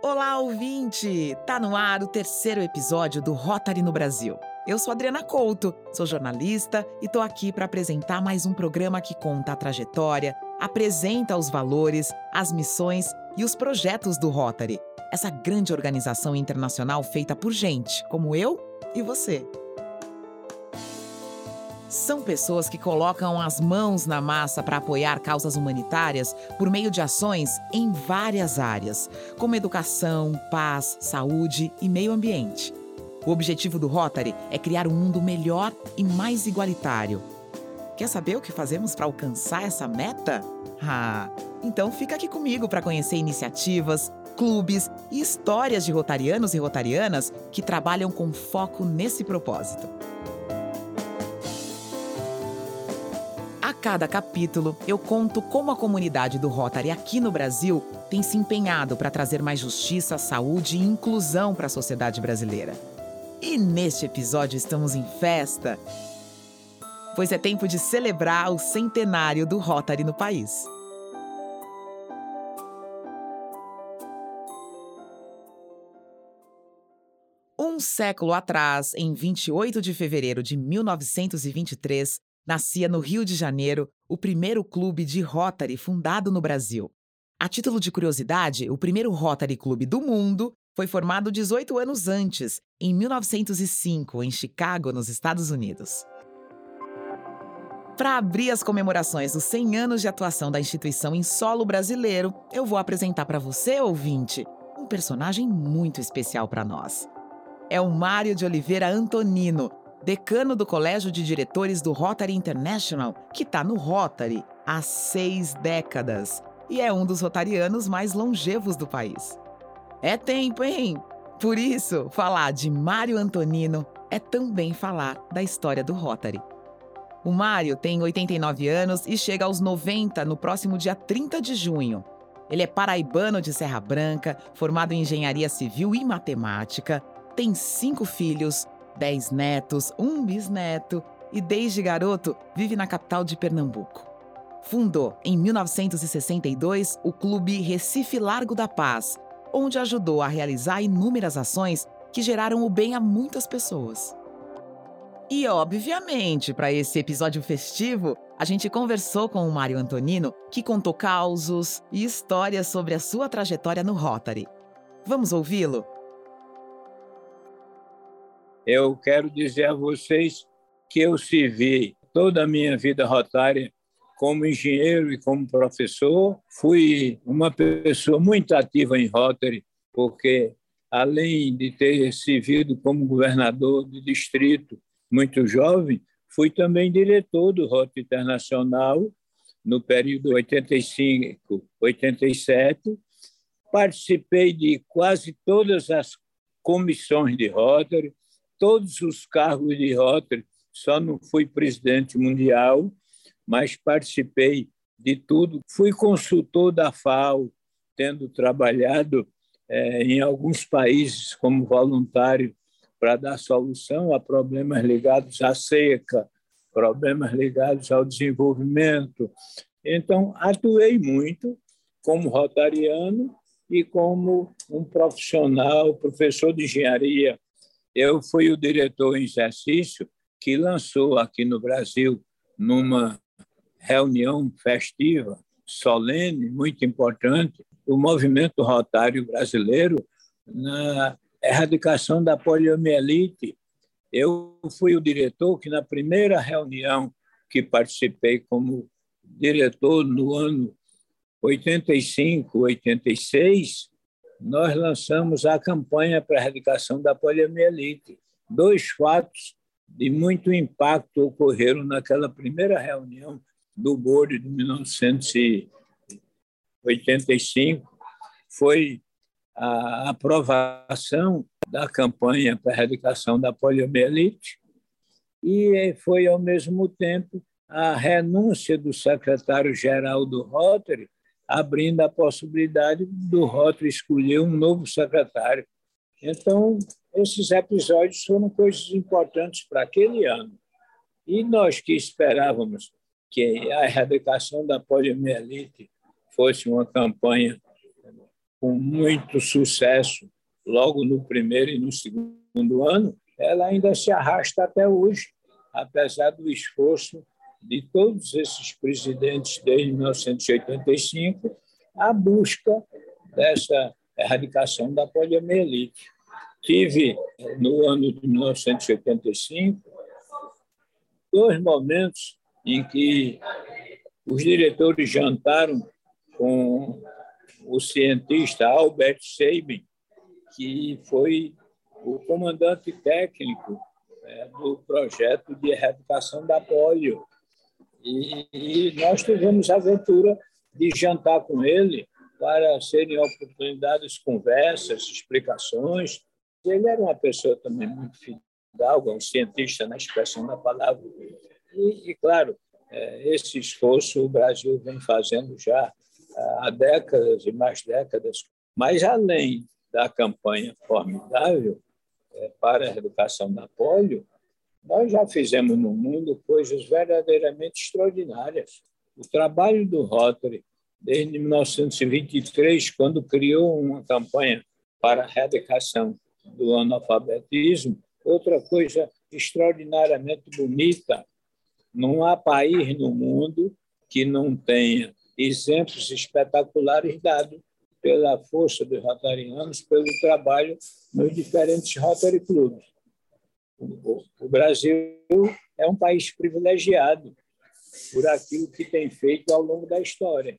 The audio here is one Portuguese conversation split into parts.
Olá, ouvinte! Tá no ar o terceiro episódio do Rotary no Brasil. Eu sou Adriana Couto, sou jornalista e tô aqui para apresentar mais um programa que conta a trajetória, apresenta os valores, as missões e os projetos do Rotary, essa grande organização internacional feita por gente como eu e você. São pessoas que colocam as mãos na massa para apoiar causas humanitárias por meio de ações em várias áreas, como educação, paz, saúde e meio ambiente. O objetivo do Rotary é criar um mundo melhor e mais igualitário. Quer saber o que fazemos para alcançar essa meta? Ah, então fica aqui comigo para conhecer iniciativas, clubes e histórias de rotarianos e rotarianas que trabalham com foco nesse propósito. Cada capítulo, eu conto como a comunidade do Rotary aqui no Brasil tem se empenhado para trazer mais justiça, saúde e inclusão para a sociedade brasileira. E neste episódio estamos em festa, pois é tempo de celebrar o centenário do Rotary no país. Um século atrás, em 28 de fevereiro de 1923, nascia no Rio de Janeiro o primeiro clube de Rotary fundado no Brasil. A título de curiosidade, o primeiro Rotary Clube do mundo foi formado 18 anos antes, em 1905, em Chicago, nos Estados Unidos. Para abrir as comemorações dos 100 anos de atuação da instituição em solo brasileiro, eu vou apresentar para você, ouvinte, um personagem muito especial para nós. É o Mário de Oliveira Antonino, decano do Colégio de Diretores do Rotary International, que está no Rotary há seis décadas e é um dos rotarianos mais longevos do país. É tempo, hein? Por isso, falar de Mário Antonino é também falar da história do Rotary. O Mário tem 89 anos e chega aos 90 no próximo dia 30 de junho. Ele é paraibano de Serra Branca, formado em engenharia civil e matemática, tem cinco filhos, dez netos, um bisneto e, desde garoto, vive na capital de Pernambuco. Fundou, em 1962, o Clube Recife Largo da Paz, onde ajudou a realizar inúmeras ações que geraram o bem a muitas pessoas. E, obviamente, para esse episódio festivo, a gente conversou com o Mário Antonino, que contou causos e histórias sobre a sua trajetória no Rotary. Vamos ouvi-lo? Eu quero dizer a vocês que eu servi toda a minha vida rotária como engenheiro e como professor. Fui uma pessoa muito ativa em Rotary, porque além de ter servido como governador do distrito muito jovem, fui também diretor do Rotary Internacional no período 85-87. Participei de quase todas as comissões de Rotary, todos os cargos de Rotary, só não fui presidente mundial, mas participei de tudo. Fui consultor da FAO, tendo trabalhado é, em alguns países como voluntário para dar solução a problemas ligados à seca, problemas ligados ao desenvolvimento. Então, atuei muito como rotariano e como um profissional, professor de engenharia eu fui o diretor em exercício que lançou aqui no Brasil, numa reunião festiva, solene, muito importante, o movimento rotário brasileiro na erradicação da poliomielite. Eu fui o diretor que, na primeira reunião que participei como diretor no ano 85, 86, nós lançamos a campanha para a erradicação da poliomielite. Dois fatos de muito impacto ocorreram naquela primeira reunião do board de 1985. Foi a aprovação da campanha para a erradicação da poliomielite e foi, ao mesmo tempo, a renúncia do secretário-geral do Rotary abrindo a possibilidade do Rotary escolher um novo secretário. Então, esses episódios foram coisas importantes para aquele ano. E nós que esperávamos que a erradicação da poliomielite fosse uma campanha com muito sucesso logo no primeiro e no segundo ano, ela ainda se arrasta até hoje, apesar do esforço de todos esses presidentes desde 1985 a busca dessa erradicação da poliomielite. Tive, no ano de 1985, dois momentos em que os diretores jantaram com o cientista Albert Sabin, que foi o comandante técnico é, do projeto de erradicação da polio. E, e nós tivemos a aventura de jantar com ele para serem oportunidades, conversas, explicações. Ele era uma pessoa também muito fidalga, um cientista na expressão da palavra. E, e claro, é, esse esforço o Brasil vem fazendo já há décadas e mais décadas. Mas, além da campanha formidável é, para a educação da polio, nós já fizemos no mundo coisas verdadeiramente extraordinárias. O trabalho do Rotary, desde 1923, quando criou uma campanha para a erradicação do analfabetismo, outra coisa extraordinariamente bonita. Não há país no mundo que não tenha exemplos espetaculares dados pela força dos rotarianos, pelo trabalho nos diferentes Rotary Clubes. O Brasil é um país privilegiado por aquilo que tem feito ao longo da história.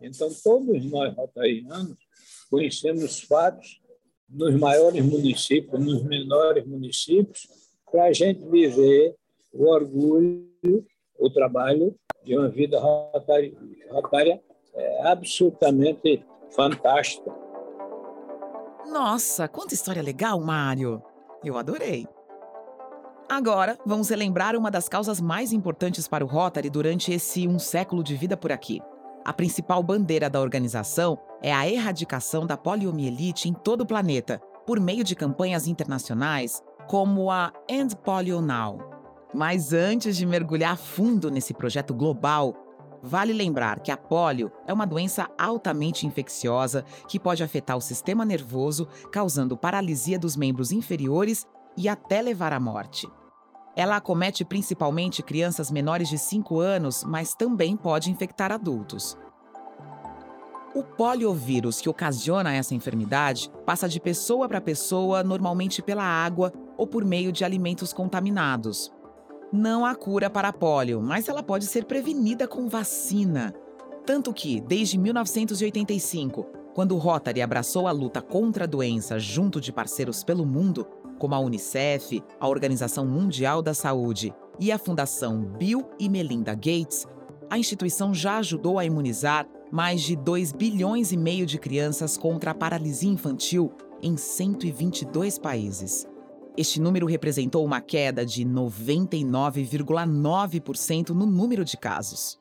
Então, todos nós rotarianos conhecemos fatos nos maiores municípios, nos menores municípios, para a gente viver o orgulho, o trabalho de uma vida rotária, rotária é, absolutamente fantástica. Nossa, quanta história legal, Mário! Eu adorei. Agora, vamos relembrar uma das causas mais importantes para o Rotary durante esse um século de vida por aqui. A principal bandeira da organização é a erradicação da poliomielite em todo o planeta, por meio de campanhas internacionais como a End Polio Now. Mas antes de mergulhar fundo nesse projeto global, vale lembrar que a polio é uma doença altamente infecciosa que pode afetar o sistema nervoso, causando paralisia dos membros inferiores e até levar à morte. Ela acomete principalmente crianças menores de 5 anos, mas também pode infectar adultos. O poliovírus que ocasiona essa enfermidade passa de pessoa para pessoa, normalmente pela água ou por meio de alimentos contaminados. Não há cura para a polio, mas ela pode ser prevenida com vacina. Tanto que, desde 1985, quando o Rotary abraçou a luta contra a doença junto de parceiros pelo mundo, como a Unicef, a Organização Mundial da Saúde e a Fundação Bill e Melinda Gates, a instituição já ajudou a imunizar mais de 2 bilhões e meio de crianças contra a paralisia infantil em 122 países. Este número representou uma queda de 99,9% no número de casos.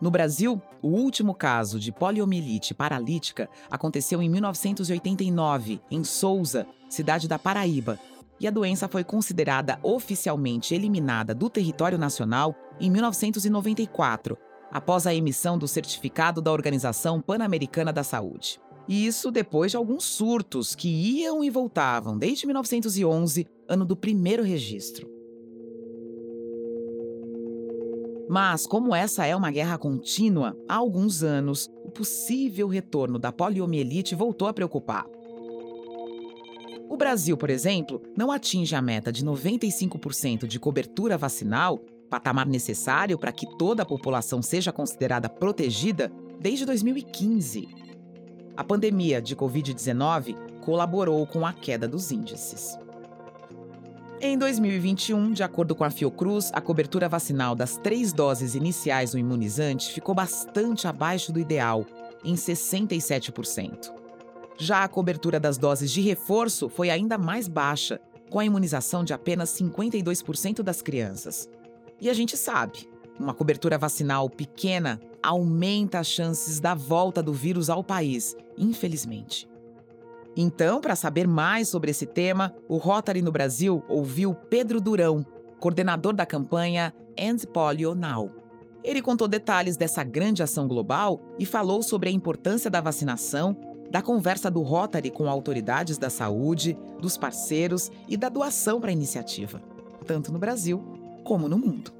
No Brasil, o último caso de poliomielite paralítica aconteceu em 1989, em Souza, cidade da Paraíba, e a doença foi considerada oficialmente eliminada do território nacional em 1994, após a emissão do certificado da Organização Pan-Americana da Saúde. E isso depois de alguns surtos que iam e voltavam desde 1911, ano do primeiro registro. Mas, como essa é uma guerra contínua, há alguns anos, o possível retorno da poliomielite voltou a preocupar. O Brasil, por exemplo, não atinge a meta de 95% de cobertura vacinal, patamar necessário para que toda a população seja considerada protegida, desde 2015 a pandemia de Covid-19 colaborou com a queda dos índices. Em 2021, de acordo com a Fiocruz, a cobertura vacinal das três doses iniciais do imunizante ficou bastante abaixo do ideal, em 67%. Já a cobertura das doses de reforço foi ainda mais baixa, com a imunização de apenas 52% das crianças. E a gente sabe, uma cobertura vacinal pequena aumenta as chances da volta do vírus ao país, infelizmente. Então, para saber mais sobre esse tema, o Rotary no Brasil ouviu Pedro Durão, coordenador da campanha End Polio Now. Ele contou detalhes dessa grande ação global e falou sobre a importância da vacinação da conversa do Rotary com autoridades da saúde, dos parceiros e da doação para a iniciativa, tanto no Brasil como no mundo.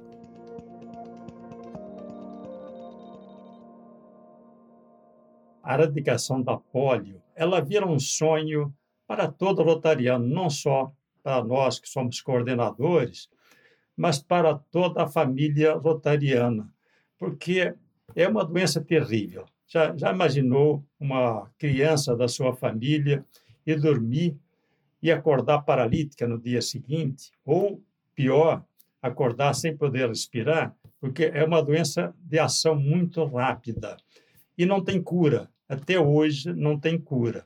A erradicação da polio, ela vira um sonho para todo rotariano, não só para nós que somos coordenadores, mas para toda a família rotariana, porque é uma doença terrível. Já, já imaginou uma criança da sua família ir dormir e acordar paralítica no dia seguinte? Ou, pior, acordar sem poder respirar? Porque é uma doença de ação muito rápida e não tem cura. Até hoje não tem cura.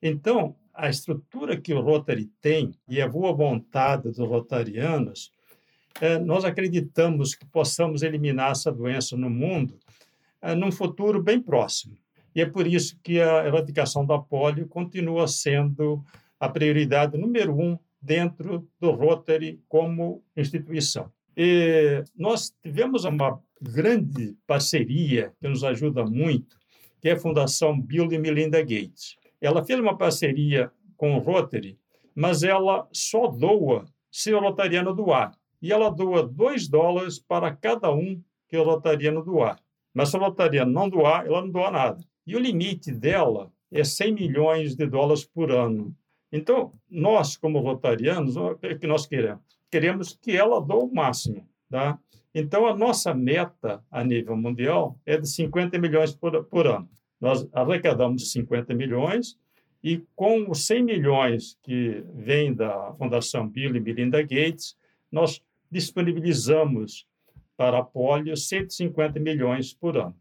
Então, a estrutura que o Rotary tem e a boa vontade dos rotarianos, é, nós acreditamos que possamos eliminar essa doença no mundo é, num futuro bem próximo. E é por isso que a erradicação da polio continua sendo a prioridade número um dentro do Rotary como instituição. E nós tivemos uma grande parceria que nos ajuda muito, que é a Fundação Bill e Melinda Gates. Ela fez uma parceria com o Rotary, mas ela só doa se o rotariano doar. E ela doa 2 dólares para cada um que o rotariano doar. Mas se o rotariano não doar, ela não doa nada. E o limite dela é 100 milhões de dólares por ano. Então, nós, como rotarianos, o que nós queremos? Queremos que ela doe o máximo. Tá? Então, a nossa meta a nível mundial é de 50 milhões por, por ano. Nós arrecadamos 50 milhões e com os 100 milhões que vem da Fundação Bill e Melinda Gates, nós disponibilizamos para a polio 150 milhões por ano.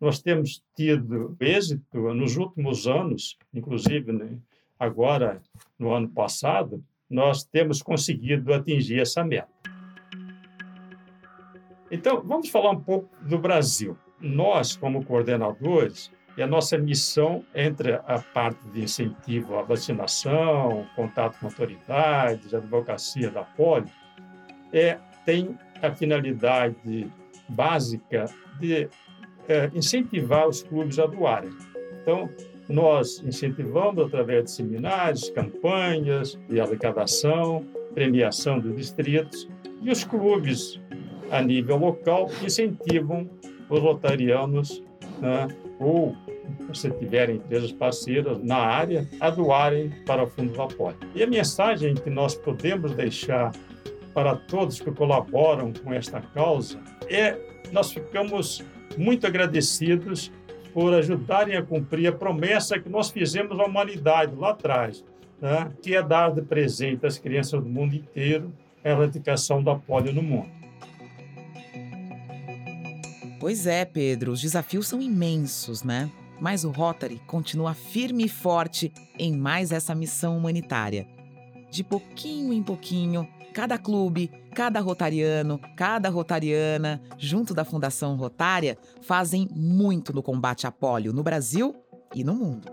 Nós temos tido êxito nos últimos anos, inclusive né, agora no ano passado, nós temos conseguido atingir essa meta. Então, vamos falar um pouco do Brasil. Nós, como coordenadores, e a nossa missão, entre a parte de incentivo à vacinação, contato com autoridades, advocacia da polio, é, tem a finalidade básica de é, incentivar os clubes a doarem. Então, nós incentivamos através de seminários, campanhas de arrecadação, premiação dos distritos, e os clubes, a nível local, incentivam os rotarianos né, ou se tiverem empresas parceiras na área, a doarem para o Fundo do Apoio. E a mensagem que nós podemos deixar para todos que colaboram com esta causa é nós ficamos muito agradecidos por ajudarem a cumprir a promessa que nós fizemos à humanidade lá atrás, né? que é dar de presente às crianças do mundo inteiro a erradicação da polio no mundo. Pois é, Pedro, os desafios são imensos, né? Mas o Rotary continua firme e forte em mais essa missão humanitária. De pouquinho em pouquinho, cada clube, cada rotariano, cada rotariana, junto da Fundação Rotária, fazem muito no combate à polio no Brasil e no mundo.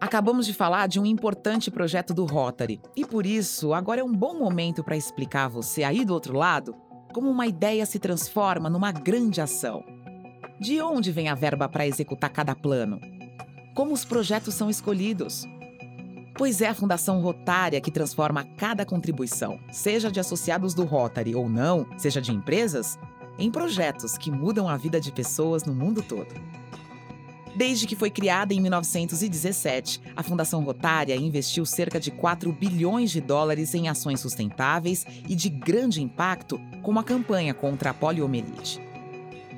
Acabamos de falar de um importante projeto do Rotary e por isso agora é um bom momento para explicar a você aí do outro lado como uma ideia se transforma numa grande ação. De onde vem a verba para executar cada plano? Como os projetos são escolhidos? Pois é a Fundação Rotária que transforma cada contribuição, seja de associados do Rotary ou não, seja de empresas, em projetos que mudam a vida de pessoas no mundo todo. Desde que foi criada em 1917, a Fundação Rotária investiu cerca de 4 bilhões de dólares em ações sustentáveis e de grande impacto, como a campanha contra a poliomielite.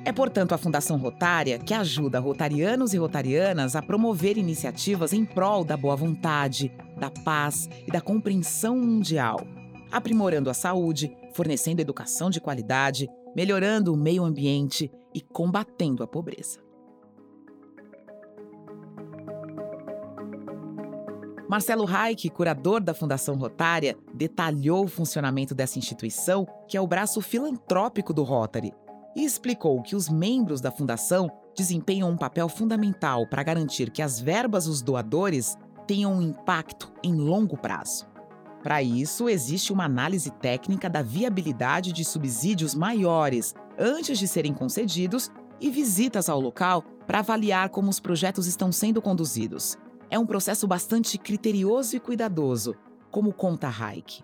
É, portanto, a Fundação Rotária que ajuda rotarianos e rotarianas a promover iniciativas em prol da boa vontade, da paz e da compreensão mundial, aprimorando a saúde, fornecendo educação de qualidade, melhorando o meio ambiente e combatendo a pobreza. Marcelo Reich, curador da Fundação Rotária, detalhou o funcionamento dessa instituição, que é o braço filantrópico do Rotary, e explicou que os membros da fundação desempenham um papel fundamental para garantir que as verbas dos doadores tenham um impacto em longo prazo. Para isso, existe uma análise técnica da viabilidade de subsídios maiores antes de serem concedidos e visitas ao local para avaliar como os projetos estão sendo conduzidos. É um processo bastante criterioso e cuidadoso, como conta Raik.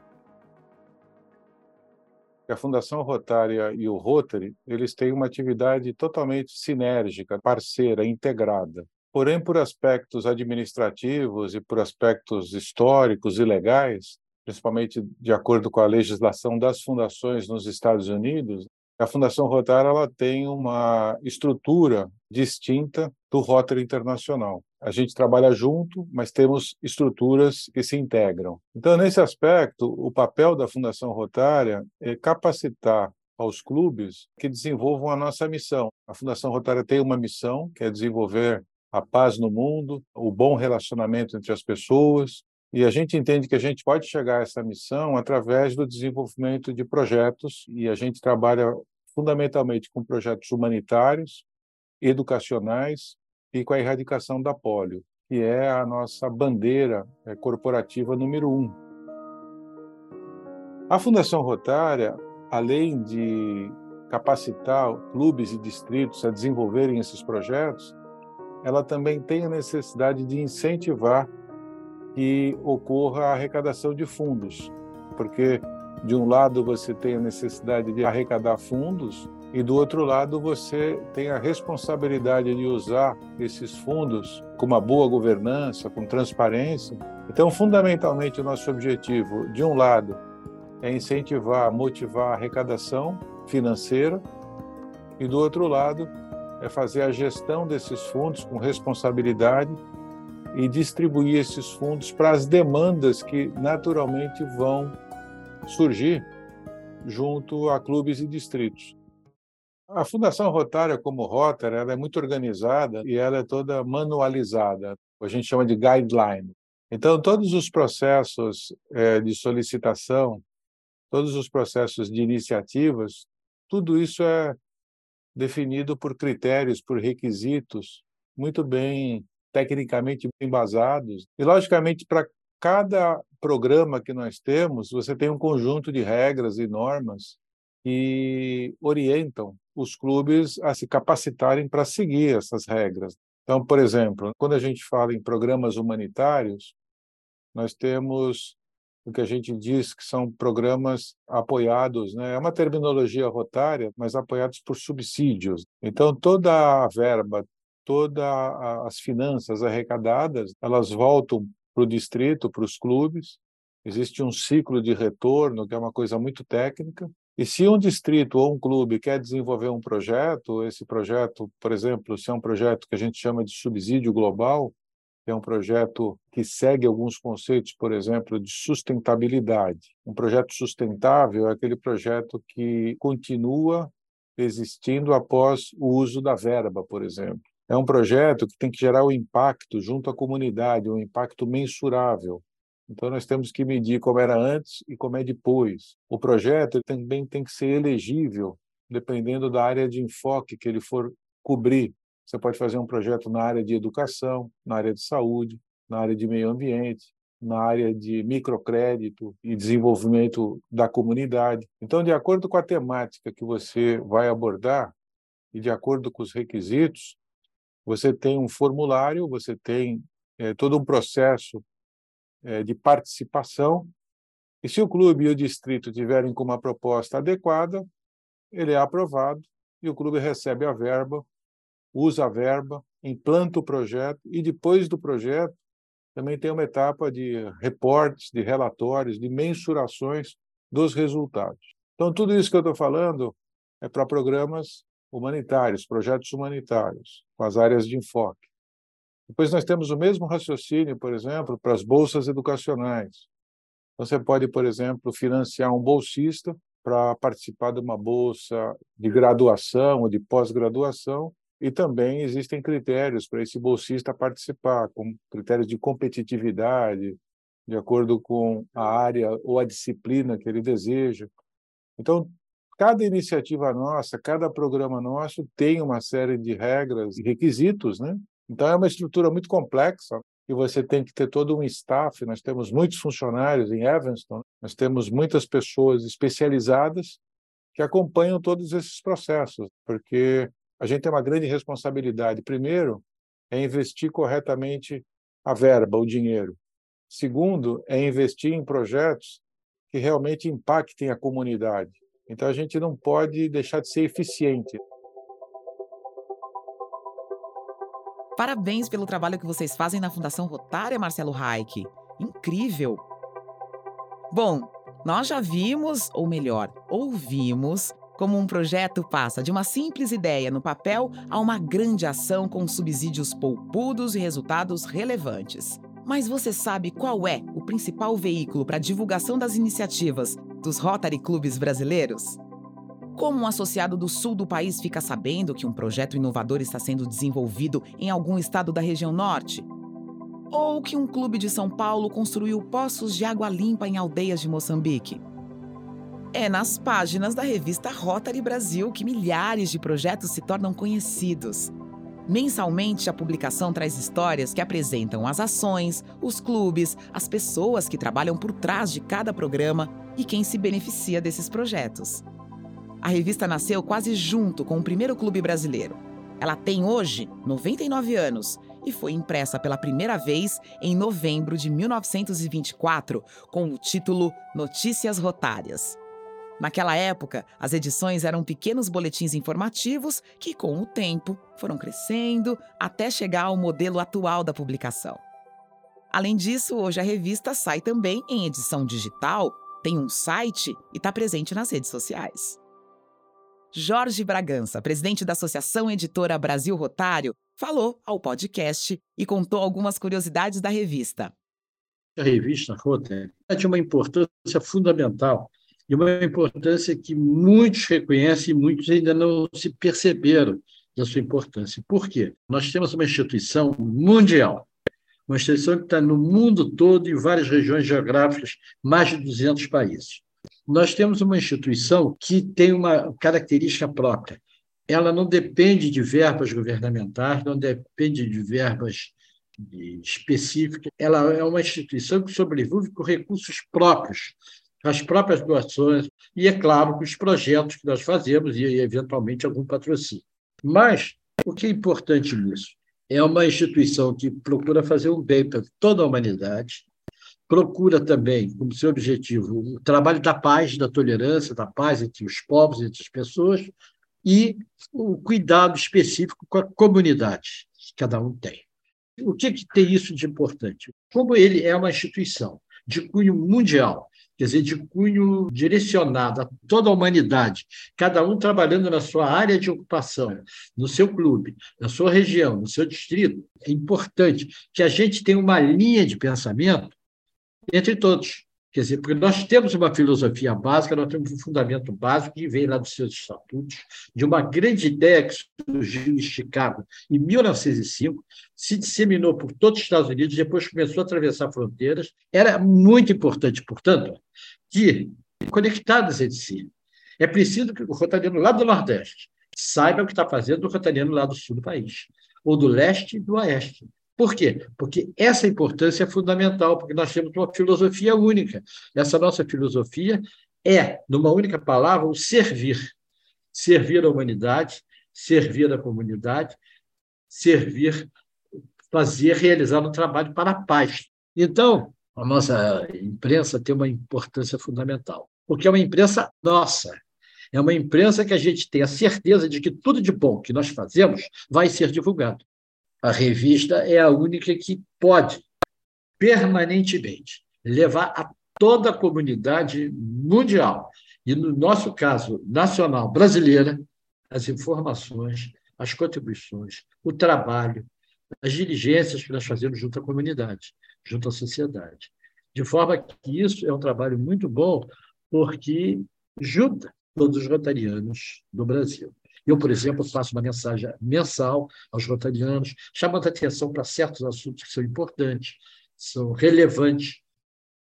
A Fundação Rotária e o Rotary, eles têm uma atividade totalmente sinérgica, parceira, integrada. Porém, por aspectos administrativos e por aspectos históricos e legais, principalmente de acordo com a legislação das fundações nos Estados Unidos, a Fundação Rotary ela tem uma estrutura distinta do Rotary Internacional. A gente trabalha junto, mas temos estruturas que se integram. Então, nesse aspecto, o papel da Fundação Rotária é capacitar aos clubes que desenvolvam a nossa missão. A Fundação Rotária tem uma missão, que é desenvolver a paz no mundo, o bom relacionamento entre as pessoas, e a gente entende que a gente pode chegar a essa missão através do desenvolvimento de projetos, e a gente trabalha fundamentalmente com projetos humanitários, educacionais e com a erradicação da polio, que é a nossa bandeira é, corporativa número um. A Fundação Rotária, além de capacitar clubes e distritos a desenvolverem esses projetos, ela também tem a necessidade de incentivar que ocorra a arrecadação de fundos, porque de um lado você tem a necessidade de arrecadar fundos e do outro lado você tem a responsabilidade de usar esses fundos com uma boa governança, com transparência. Então, fundamentalmente, o nosso objetivo, de um lado, é incentivar, motivar a arrecadação financeira e do outro lado é fazer a gestão desses fundos com responsabilidade e distribuir esses fundos para as demandas que naturalmente vão surgir junto a clubes e distritos. A Fundação Rotária, como Rotary, ela é muito organizada e ela é toda manualizada, a gente chama de guideline. Então, todos os processos é, de solicitação, todos os processos de iniciativas, tudo isso é definido por critérios, por requisitos muito bem tecnicamente embasados. E, logicamente, para cada programa que nós temos, você tem um conjunto de regras e normas que orientam os clubes a se capacitarem para seguir essas regras. Então, por exemplo, quando a gente fala em programas humanitários, nós temos o que a gente diz que são programas apoiados, né? é uma terminologia rotária, mas apoiados por subsídios. Então, toda a verba, todas as finanças arrecadadas, elas voltam para o distrito, para os clubes. Existe um ciclo de retorno, que é uma coisa muito técnica. E se um distrito ou um clube quer desenvolver um projeto, esse projeto, por exemplo, se é um projeto que a gente chama de subsídio global, que é um projeto que segue alguns conceitos, por exemplo, de sustentabilidade. Um projeto sustentável é aquele projeto que continua existindo após o uso da verba, por exemplo. É um projeto que tem que gerar o um impacto junto à comunidade, um impacto mensurável. Então, nós temos que medir como era antes e como é depois. O projeto também tem que ser elegível, dependendo da área de enfoque que ele for cobrir. Você pode fazer um projeto na área de educação, na área de saúde, na área de meio ambiente, na área de microcrédito e desenvolvimento da comunidade. Então, de acordo com a temática que você vai abordar e de acordo com os requisitos, você tem um formulário, você tem é, todo um processo é, de participação, e se o clube e o distrito tiverem com uma proposta adequada, ele é aprovado e o clube recebe a verba, usa a verba, implanta o projeto e depois do projeto também tem uma etapa de reportes, de relatórios, de mensurações dos resultados. Então, tudo isso que eu estou falando é para programas humanitários, projetos humanitários, com as áreas de enfoque. Depois nós temos o mesmo raciocínio, por exemplo, para as bolsas educacionais. Você pode, por exemplo, financiar um bolsista para participar de uma bolsa de graduação ou de pós-graduação, e também existem critérios para esse bolsista participar, com critérios de competitividade, de acordo com a área ou a disciplina que ele deseja. Então, cada iniciativa nossa, cada programa nosso tem uma série de regras e requisitos, né? Então é uma estrutura muito complexa e você tem que ter todo um staff. Nós temos muitos funcionários em Evanston, nós temos muitas pessoas especializadas que acompanham todos esses processos, porque a gente tem uma grande responsabilidade. Primeiro, é investir corretamente a verba, o dinheiro. Segundo, é investir em projetos que realmente impactem a comunidade. Então, a gente não pode deixar de ser eficiente. Parabéns pelo trabalho que vocês fazem na Fundação Rotária, Marcelo Reich. Incrível! Bom, nós já vimos, ou melhor, ouvimos, como um projeto passa de uma simples ideia no papel a uma grande ação com subsídios poupudos e resultados relevantes. Mas você sabe qual é o principal veículo para a divulgação das iniciativas dos Rotary Clubes brasileiros? Como um associado do sul do país fica sabendo que um projeto inovador está sendo desenvolvido em algum estado da região norte? Ou que um clube de São Paulo construiu poços de água limpa em aldeias de Moçambique? É nas páginas da revista Rotary Brasil que milhares de projetos se tornam conhecidos. Mensalmente, a publicação traz histórias que apresentam as ações, os clubes, as pessoas que trabalham por trás de cada programa e quem se beneficia desses projetos. A revista nasceu quase junto com o primeiro clube brasileiro. Ela tem hoje 99 anos e foi impressa pela primeira vez em novembro de 1924 com o título Notícias Rotárias. Naquela época, as edições eram pequenos boletins informativos que, com o tempo, foram crescendo até chegar ao modelo atual da publicação. Além disso, hoje a revista sai também em edição digital, tem um site e está presente nas redes sociais. Jorge Bragança, presidente da Associação Editora Brasil Rotário, falou ao podcast e contou algumas curiosidades da revista. A revista Rotário é de uma importância fundamental e uma importância que muitos reconhecem e muitos ainda não se perceberam da sua importância. Por quê? Nós temos uma instituição mundial, uma instituição que está no mundo todo, em várias regiões geográficas, mais de 200 países. Nós temos uma instituição que tem uma característica própria. Ela não depende de verbas governamentais, não depende de verbas específicas. Ela é uma instituição que sobrevive com recursos próprios, as próprias doações e, é claro, com os projetos que nós fazemos e, eventualmente, algum patrocínio. Mas o que é importante nisso? É uma instituição que procura fazer um bem para toda a humanidade, procura também, como seu objetivo, o trabalho da paz, da tolerância, da paz entre os povos, entre as pessoas, e o cuidado específico com a comunidade que cada um tem. O que, que tem isso de importante? Como ele é uma instituição de cunho mundial, quer dizer, de cunho direcionado a toda a humanidade, cada um trabalhando na sua área de ocupação, no seu clube, na sua região, no seu distrito, é importante que a gente tenha uma linha de pensamento entre todos. Quer dizer, porque nós temos uma filosofia básica, nós temos um fundamento básico que vem lá dos seus estatutos, de uma grande ideia que surgiu em Chicago em 1905, se disseminou por todos os Estados Unidos, depois começou a atravessar fronteiras. Era muito importante, portanto, que, conectadas entre si, é preciso que o rotariano lá do Nordeste saiba o que está fazendo o rotariano lá do sul do país, ou do leste e do oeste. Por quê? Porque essa importância é fundamental, porque nós temos uma filosofia única. Essa nossa filosofia é, numa única palavra, o servir. Servir a humanidade, servir a comunidade, servir, fazer, realizar um trabalho para a paz. Então, a nossa imprensa tem uma importância fundamental, porque é uma imprensa nossa. É uma imprensa que a gente tem a certeza de que tudo de bom que nós fazemos vai ser divulgado. A revista é a única que pode, permanentemente, levar a toda a comunidade mundial, e no nosso caso, nacional, brasileira, as informações, as contribuições, o trabalho, as diligências que nós fazemos junto à comunidade, junto à sociedade. De forma que isso é um trabalho muito bom, porque junta todos os rotarianos do Brasil. Eu, por exemplo, faço uma mensagem mensal aos rotarianos, chamando atenção para certos assuntos que são importantes, são relevantes.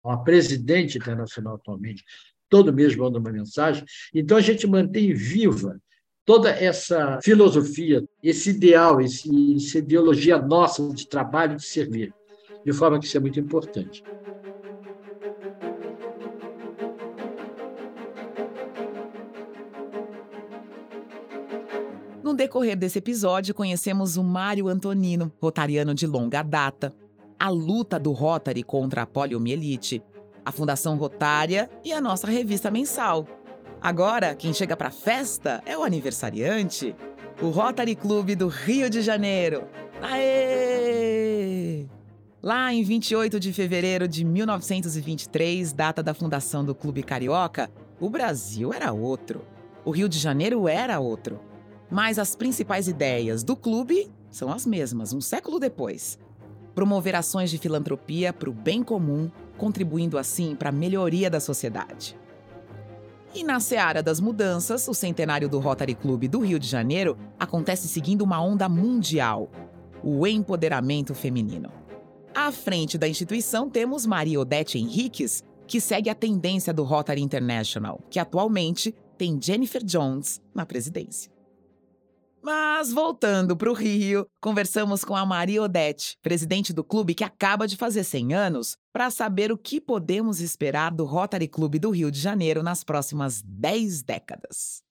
A presidente internacional atualmente, todo mês manda uma mensagem. Então, a gente mantém viva toda essa filosofia, esse ideal, esse, essa ideologia nossa de trabalho, de servir, de forma que isso é muito importante. No decorrer desse episódio, conhecemos o Mário Antonino, rotariano de longa data, a luta do Rotary contra a poliomielite, a Fundação Rotária e a nossa revista mensal. Agora, quem chega para a festa é o aniversariante, o Rotary Clube do Rio de Janeiro. Aê! Lá em 28 de fevereiro de 1923, data da fundação do Clube Carioca, o Brasil era outro. O Rio de Janeiro era outro. Mas as principais ideias do clube são as mesmas, um século depois. Promover ações de filantropia para o bem comum, contribuindo assim para a melhoria da sociedade. E na seara das mudanças, o centenário do Rotary Club do Rio de Janeiro acontece seguindo uma onda mundial: o empoderamento feminino. À frente da instituição temos Maria Odete Henriques, que segue a tendência do Rotary International, que atualmente tem Jennifer Jones na presidência. Mas voltando para o Rio, conversamos com a Maria Odete, presidente do clube que acaba de fazer 100 anos, para saber o que podemos esperar do Rotary Clube do Rio de Janeiro nas próximas 10 décadas.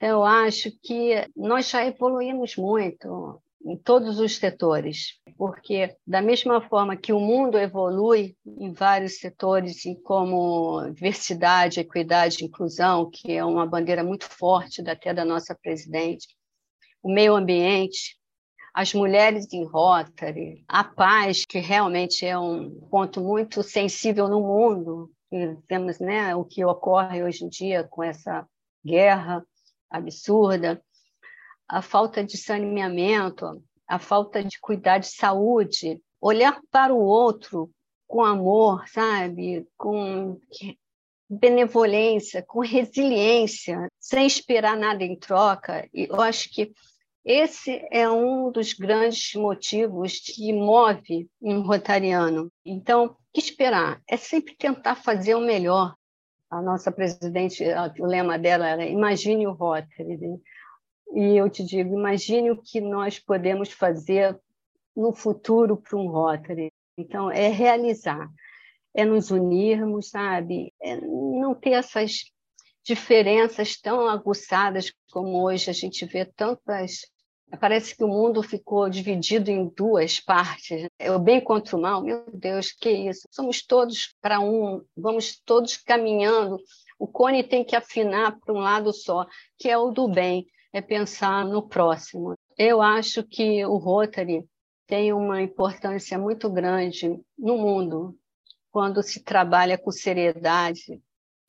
Eu acho que nós já evoluímos muito em todos os setores, porque da mesma forma que o mundo evolui em vários setores, como diversidade, equidade, inclusão, que é uma bandeira muito forte até da nossa presidente, o meio ambiente, as mulheres em Rotary, a paz, que realmente é um ponto muito sensível no mundo, e temos né, o que ocorre hoje em dia com essa guerra absurda, a falta de saneamento, a falta de cuidar de saúde, olhar para o outro com amor, sabe, com benevolência, com resiliência, sem esperar nada em troca. E eu acho que esse é um dos grandes motivos que move um rotariano. Então, o que esperar? É sempre tentar fazer o melhor. A nossa presidente, o lema dela era imagine o Rotary. Né? E eu te digo, imagine o que nós podemos fazer no futuro para um Rotary. Então, é realizar, é nos unirmos, sabe? É não ter essas diferenças tão aguçadas como hoje a gente vê tantas. Parece que o mundo ficou dividido em duas partes. O bem contra o mal. Meu Deus, que isso? Somos todos para um, vamos todos caminhando. O cone tem que afinar para um lado só, que é o do bem, é pensar no próximo. Eu acho que o Rotary tem uma importância muito grande no mundo quando se trabalha com seriedade,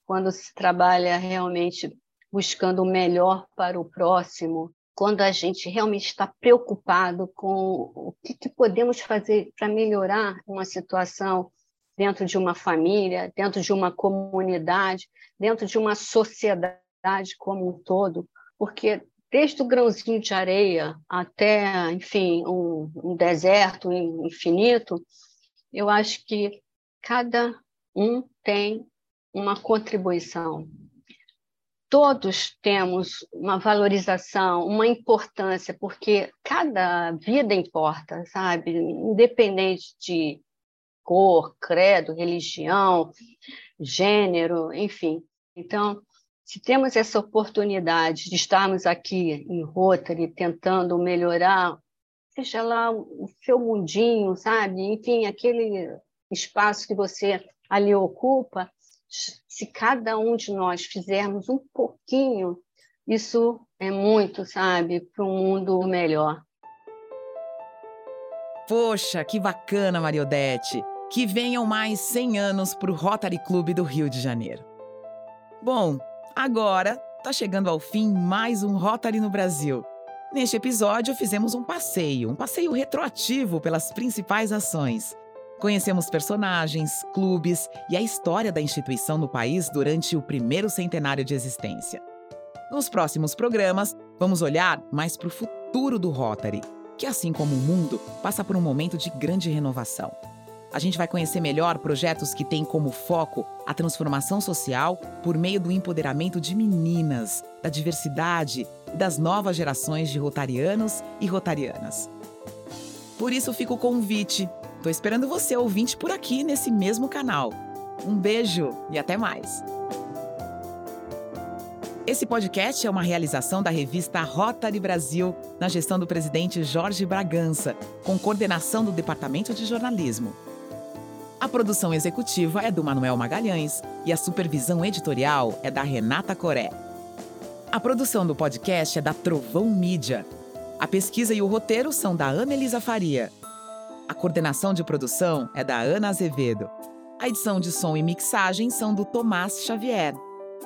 quando se trabalha realmente buscando o melhor para o próximo, quando a gente realmente está preocupado com o que, que podemos fazer para melhorar uma situação dentro de uma família, dentro de uma comunidade, dentro de uma sociedade como um todo, porque desde o grãozinho de areia até, enfim, um, um deserto infinito, eu acho que cada um tem uma contribuição. Todos temos uma valorização, uma importância, porque cada vida importa, sabe? Independente de cor, credo, religião, gênero, enfim. Então, se temos essa oportunidade de estarmos aqui em Rotary tentando melhorar, seja lá o seu mundinho, sabe? Enfim, aquele espaço que você ali ocupa, se cada um de nós fizermos um pouquinho, isso é muito, sabe, para um mundo melhor. Poxa, que bacana, Mariodete! Que venham mais 100 anos para o Rotary Clube do Rio de Janeiro. Bom, agora está chegando ao fim mais um Rotary no Brasil. Neste episódio, fizemos um passeio, um passeio retroativo pelas principais ações. Conhecemos personagens, clubes e a história da instituição no país durante o primeiro centenário de existência. Nos próximos programas, vamos olhar mais para o futuro do Rotary, que, assim como o mundo, passa por um momento de grande renovação. A gente vai conhecer melhor projetos que têm como foco a transformação social por meio do empoderamento de meninas, da diversidade e das novas gerações de rotarianos e rotarianas. Por isso fica o convite Tô esperando você, ouvinte, por aqui nesse mesmo canal. Um beijo e até mais! Esse podcast é uma realização da revista Rotary Brasil, na gestão do presidente Jorge Bragança, com coordenação do Departamento de Jornalismo. A produção executiva é do Manuel Magalhães e a supervisão editorial é da Renata Coré. A produção do podcast é da Trovão Mídia. A pesquisa e o roteiro são da Ana Elisa Faria. A coordenação de produção é da Ana Azevedo. A edição de som e mixagem são do Tomás Xavier.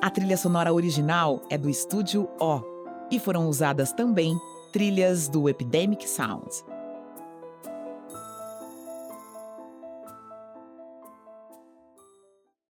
A trilha sonora original é do estúdio O e foram usadas também trilhas do Epidemic Sound.